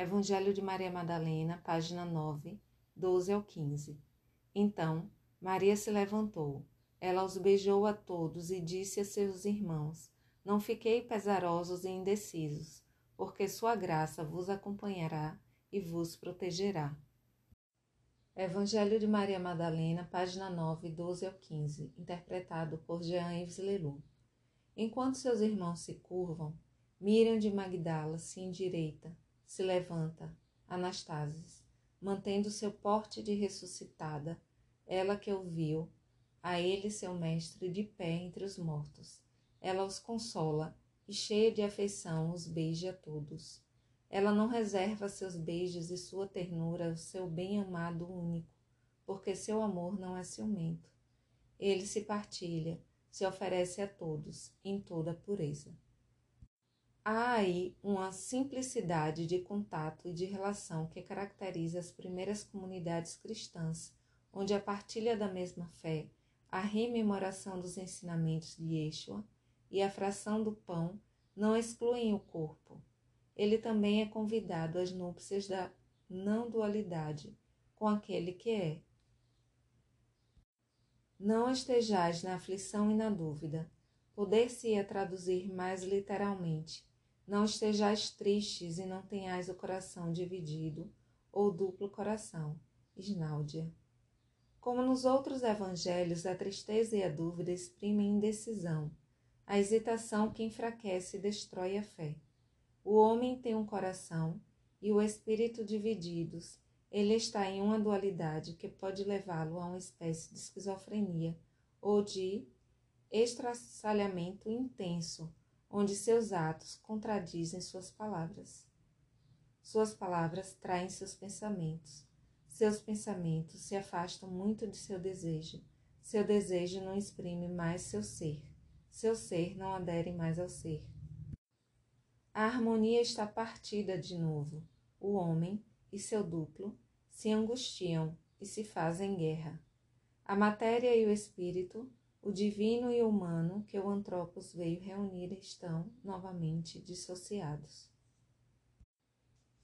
Evangelho de Maria Madalena, página 9, 12 ao 15. Então, Maria se levantou. Ela os beijou a todos e disse a seus irmãos: Não fiquei pesarosos e indecisos, porque sua graça vos acompanhará e vos protegerá. Evangelho de Maria Madalena, página 9, 12 ao 15, interpretado por Jean-Yves Leroux. Enquanto seus irmãos se curvam, Miriam de Magdala se endireita se levanta, Anastasis, mantendo seu porte de ressuscitada, ela que ouviu, a ele seu mestre de pé entre os mortos. Ela os consola e, cheia de afeição, os beija a todos. Ela não reserva seus beijos e sua ternura ao seu bem-amado único, porque seu amor não é ciumento. Ele se partilha, se oferece a todos, em toda pureza. Há aí uma simplicidade de contato e de relação que caracteriza as primeiras comunidades cristãs, onde a partilha da mesma fé, a rememoração dos ensinamentos de Yeshua e a fração do pão não excluem o corpo. Ele também é convidado às núpcias da não dualidade com aquele que é. Não estejais na aflição e na dúvida. Poder-se-ia traduzir mais literalmente não estejais tristes e não tenhais o coração dividido, ou duplo coração. Esnáudia. Como nos outros evangelhos, a tristeza e a dúvida exprimem indecisão, a hesitação que enfraquece e destrói a fé. O homem tem um coração e o espírito divididos. Ele está em uma dualidade que pode levá-lo a uma espécie de esquizofrenia ou de estraçalhamento intenso, onde seus atos contradizem suas palavras. Suas palavras traem seus pensamentos. Seus pensamentos se afastam muito de seu desejo. Seu desejo não exprime mais seu ser. Seu ser não adere mais ao ser. A harmonia está partida de novo. O homem e seu duplo se angustiam e se fazem guerra. A matéria e o espírito o divino e o humano que o Antropos veio reunir estão novamente dissociados.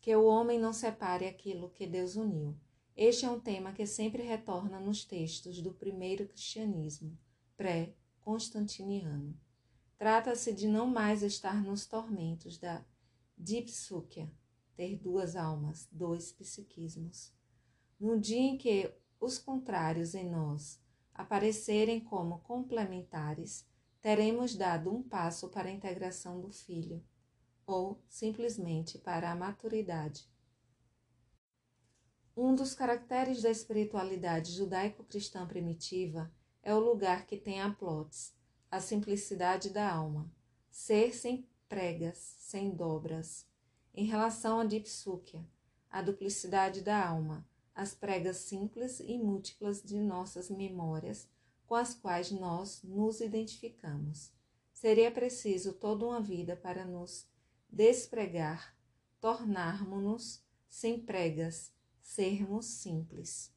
Que o homem não separe aquilo que Deus uniu. Este é um tema que sempre retorna nos textos do primeiro cristianismo, pré-constantiniano. Trata-se de não mais estar nos tormentos da dipsúquia, ter duas almas, dois psiquismos. No dia em que os contrários em nós aparecerem como complementares, teremos dado um passo para a integração do filho, ou simplesmente para a maturidade. Um dos caracteres da espiritualidade judaico-cristã primitiva é o lugar que tem a plots, a simplicidade da alma, ser sem pregas, sem dobras. Em relação à dipsúquia, a duplicidade da alma, as pregas simples e múltiplas de nossas memórias com as quais nós nos identificamos. Seria preciso toda uma vida para nos despregar, tornarmos-nos sem pregas, sermos simples.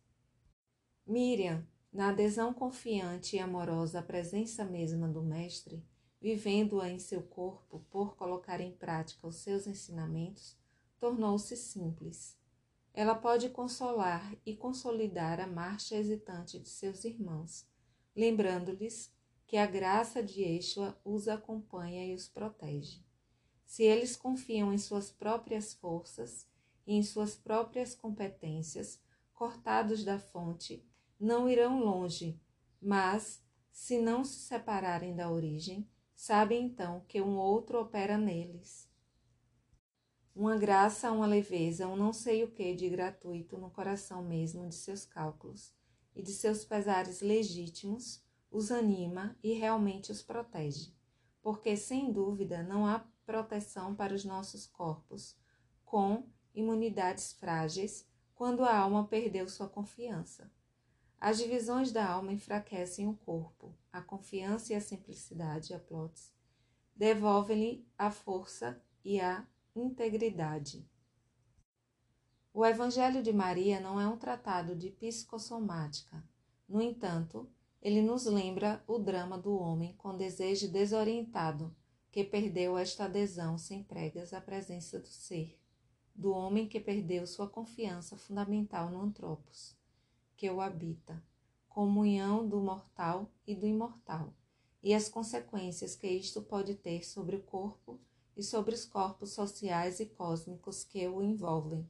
Miriam, na adesão confiante e amorosa à presença mesma do Mestre, vivendo-a em seu corpo por colocar em prática os seus ensinamentos, tornou-se simples ela pode consolar e consolidar a marcha hesitante de seus irmãos, lembrando-lhes que a graça de Yeshua os acompanha e os protege. Se eles confiam em suas próprias forças e em suas próprias competências, cortados da fonte, não irão longe, mas, se não se separarem da origem, sabem então que um outro opera neles uma graça, uma leveza, um não sei o que de gratuito no coração mesmo de seus cálculos e de seus pesares legítimos, os anima e realmente os protege, porque sem dúvida não há proteção para os nossos corpos com imunidades frágeis quando a alma perdeu sua confiança. As divisões da alma enfraquecem o corpo, a confiança e a simplicidade, a devolvem-lhe a força e a integridade. O Evangelho de Maria não é um tratado de psicossomática. No entanto, ele nos lembra o drama do homem com desejo desorientado que perdeu esta adesão sem pregas à presença do ser, do homem que perdeu sua confiança fundamental no Antropos, que o habita, comunhão do mortal e do imortal, e as consequências que isto pode ter sobre o corpo e sobre os corpos sociais e cósmicos que o envolvem.